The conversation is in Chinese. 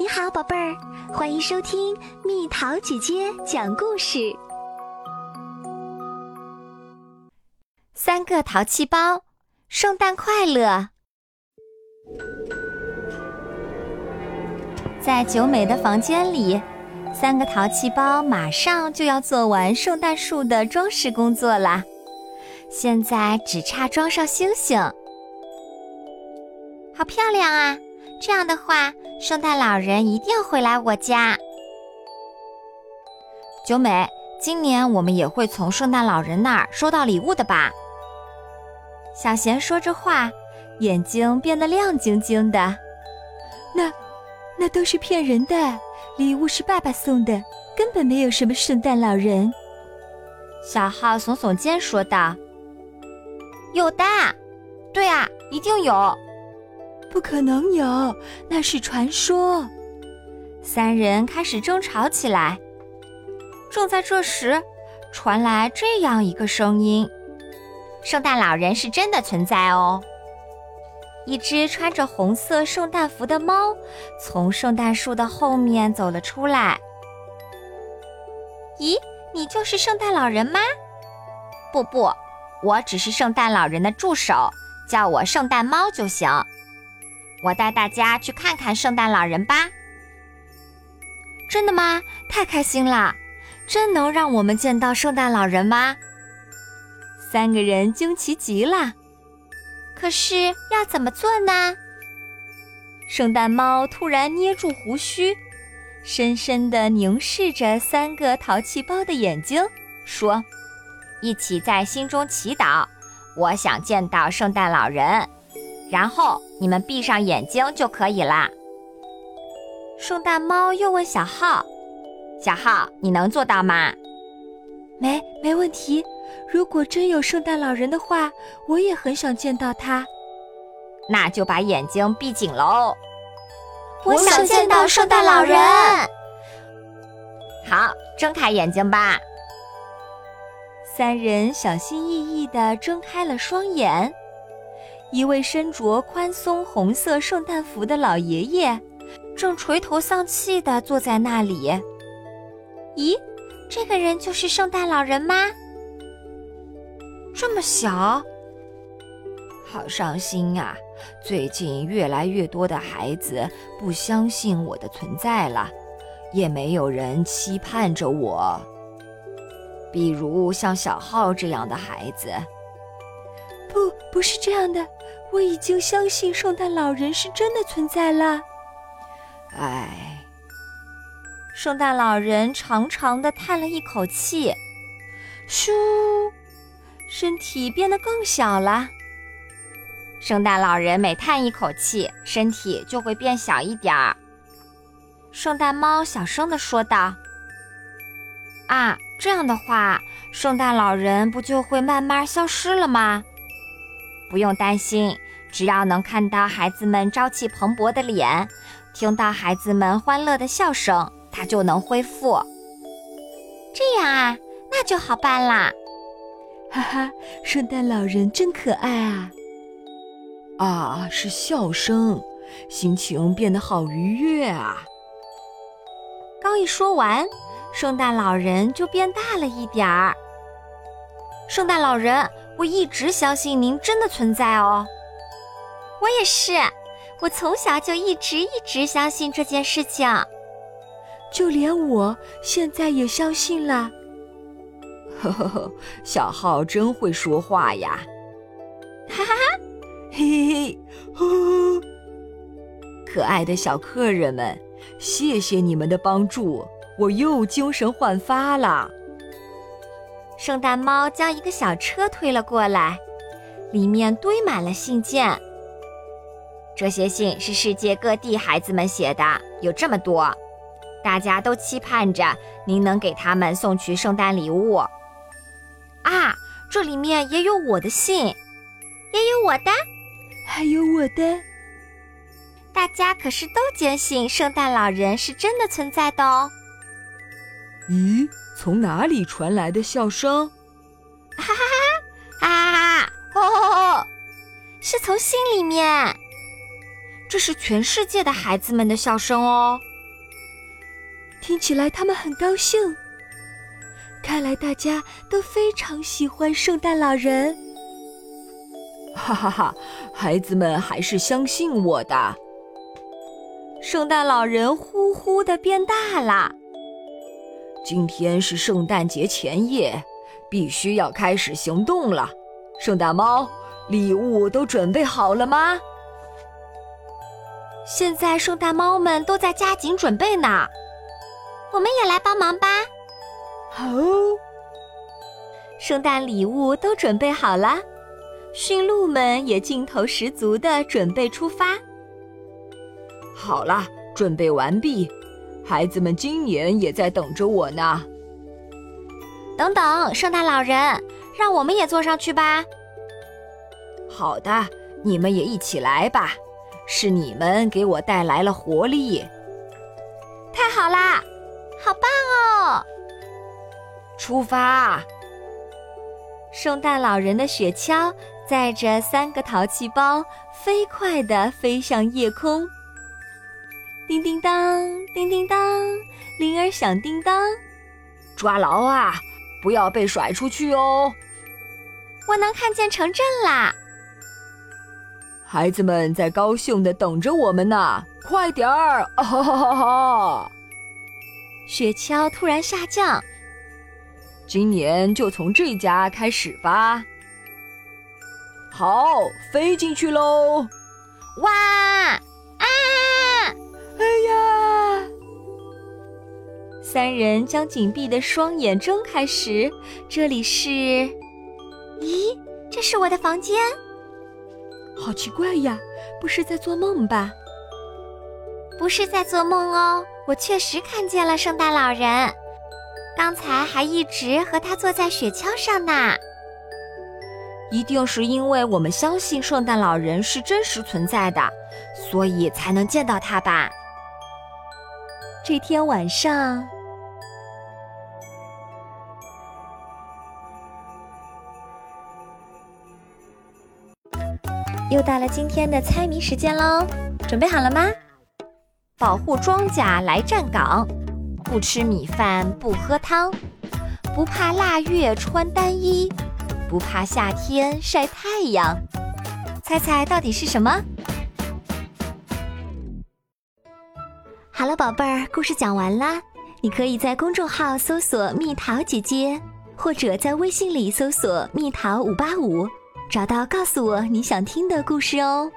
你好，宝贝儿，欢迎收听蜜桃姐姐讲故事。三个淘气包，圣诞快乐！在九美的房间里，三个淘气包马上就要做完圣诞树的装饰工作啦。现在只差装上星星，好漂亮啊！这样的话，圣诞老人一定会来我家。九美，今年我们也会从圣诞老人那儿收到礼物的吧？小贤说着话，眼睛变得亮晶晶的。那，那都是骗人的，礼物是爸爸送的，根本没有什么圣诞老人。小浩耸耸肩说道：“有的，对啊，一定有。”不可能有，那是传说。三人开始争吵起来。正在这时，传来这样一个声音：“圣诞老人是真的存在哦！”一只穿着红色圣诞服的猫从圣诞树的后面走了出来。“咦，你就是圣诞老人吗？”“不不，我只是圣诞老人的助手，叫我圣诞猫就行。”我带大家去看看圣诞老人吧。真的吗？太开心了！真能让我们见到圣诞老人吗？三个人惊奇极了。可是要怎么做呢？圣诞猫突然捏住胡须，深深地凝视着三个淘气包的眼睛，说：“一起在心中祈祷，我想见到圣诞老人。”然后你们闭上眼睛就可以啦。圣诞猫又问小浩：“小浩，你能做到吗？”“没，没问题。如果真有圣诞老人的话，我也很想见到他。”“那就把眼睛闭紧喽。”“我想见到圣诞老人。”“好，睁开眼睛吧。”三人小心翼翼地睁开了双眼。一位身着宽松红色圣诞服的老爷爷，正垂头丧气地坐在那里。咦，这个人就是圣诞老人吗？这么小，好伤心啊！最近越来越多的孩子不相信我的存在了，也没有人期盼着我，比如像小浩这样的孩子。不，不是这样的。我已经相信圣诞老人是真的存在了。唉，圣诞老人长长的叹了一口气，咻，身体变得更小了。圣诞老人每叹一口气，身体就会变小一点儿。圣诞猫小声的说道：“啊，这样的话，圣诞老人不就会慢慢消失了吗？”不用担心，只要能看到孩子们朝气蓬勃的脸，听到孩子们欢乐的笑声，它就能恢复。这样啊，那就好办啦！哈哈，圣诞老人真可爱啊！啊，是笑声，心情变得好愉悦啊！刚一说完，圣诞老人就变大了一点儿。圣诞老人。我一直相信您真的存在哦。我也是，我从小就一直一直相信这件事情，就连我现在也相信了。呵呵呵，小浩真会说话呀！哈哈哈，嘿嘿嘿，呵，可爱的小客人们，谢谢你们的帮助，我又精神焕发了。圣诞猫将一个小车推了过来，里面堆满了信件。这些信是世界各地孩子们写的，有这么多，大家都期盼着您能给他们送去圣诞礼物。啊，这里面也有我的信，也有我的，还有我的。大家可是都坚信圣诞老人是真的存在的哦。咦？从哪里传来的笑声？哈哈哈！啊！哦，是从心里面。这是全世界的孩子们的笑声哦。听起来他们很高兴。看来大家都非常喜欢圣诞老人。哈哈哈，孩子们还是相信我的。圣诞老人呼呼的变大了。今天是圣诞节前夜，必须要开始行动了。圣诞猫，礼物都准备好了吗？现在圣诞猫们都在加紧准备呢。我们也来帮忙吧。好，圣诞礼物都准备好了，驯鹿们也劲头十足的准备出发。好了，准备完毕，孩子们今年也在等着我呢。等等，圣诞老人，让我们也坐上去吧。好的，你们也一起来吧，是你们给我带来了活力。太好啦，好棒哦！出发！圣诞老人的雪橇载着三个淘气包，飞快地飞向夜空。叮叮当，叮叮当，铃儿响叮当，抓牢啊！不要被甩出去哦！我能看见城镇啦！孩子们在高兴地等着我们呢，快点儿！哈哈哈哈！雪橇突然下降。今年就从这家开始吧。好，飞进去喽！哇三人将紧闭的双眼睁开时，这里是……咦，这是我的房间？好奇怪呀，不是在做梦吧？不是在做梦哦，我确实看见了圣诞老人。刚才还一直和他坐在雪橇上呢，一定是因为我们相信圣诞老人是真实存在的，所以才能见到他吧。这天晚上，又到了今天的猜谜时间喽，准备好了吗？保护庄稼来站岗。不吃米饭不喝汤，不怕腊月穿单衣，不怕夏天晒太阳。猜猜到底是什么？好了，宝贝儿，故事讲完啦。你可以在公众号搜索“蜜桃姐姐”，或者在微信里搜索“蜜桃五八五”，找到告诉我你想听的故事哦。